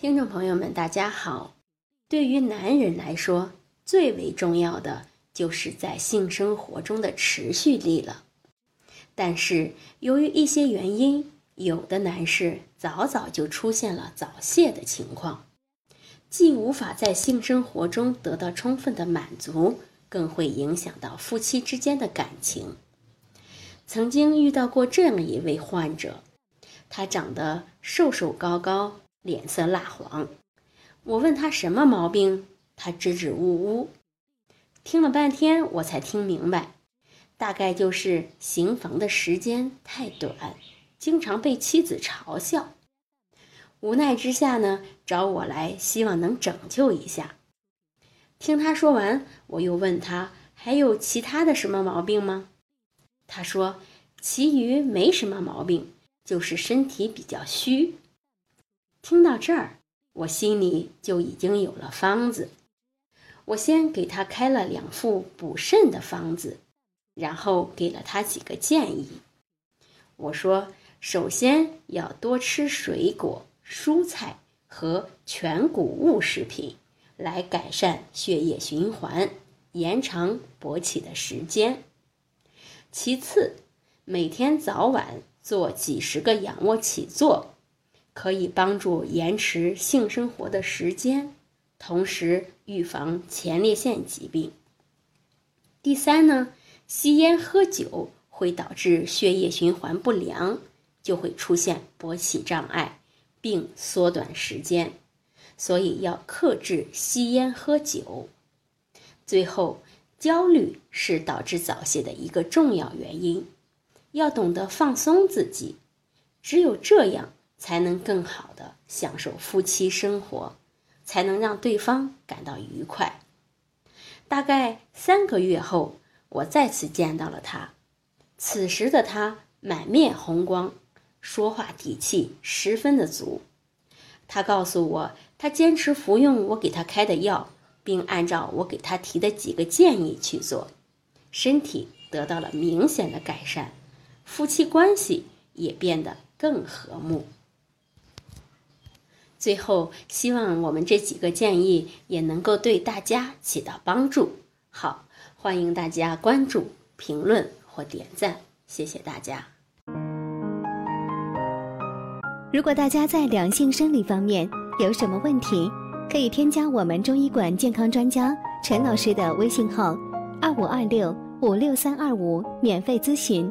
听众朋友们，大家好。对于男人来说，最为重要的就是在性生活中的持续力了。但是，由于一些原因，有的男士早早就出现了早泄的情况，既无法在性生活中得到充分的满足，更会影响到夫妻之间的感情。曾经遇到过这样一位患者，他长得瘦瘦高高。脸色蜡黄，我问他什么毛病，他支支吾吾。听了半天，我才听明白，大概就是行房的时间太短，经常被妻子嘲笑。无奈之下呢，找我来，希望能拯救一下。听他说完，我又问他还有其他的什么毛病吗？他说，其余没什么毛病，就是身体比较虚。听到这儿，我心里就已经有了方子。我先给他开了两副补肾的方子，然后给了他几个建议。我说，首先要多吃水果、蔬菜和全谷物食品，来改善血液循环，延长勃起的时间。其次，每天早晚做几十个仰卧起坐。可以帮助延迟性生活的时间，同时预防前列腺疾病。第三呢，吸烟喝酒会导致血液循环不良，就会出现勃起障碍，并缩短时间，所以要克制吸烟喝酒。最后，焦虑是导致早泄的一个重要原因，要懂得放松自己，只有这样。才能更好的享受夫妻生活，才能让对方感到愉快。大概三个月后，我再次见到了他，此时的他满面红光，说话底气十分的足。他告诉我，他坚持服用我给他开的药，并按照我给他提的几个建议去做，身体得到了明显的改善，夫妻关系也变得更和睦。最后，希望我们这几个建议也能够对大家起到帮助。好，欢迎大家关注、评论或点赞，谢谢大家。如果大家在两性生理方面有什么问题，可以添加我们中医馆健康专家陈老师的微信号：二五二六五六三二五，免费咨询。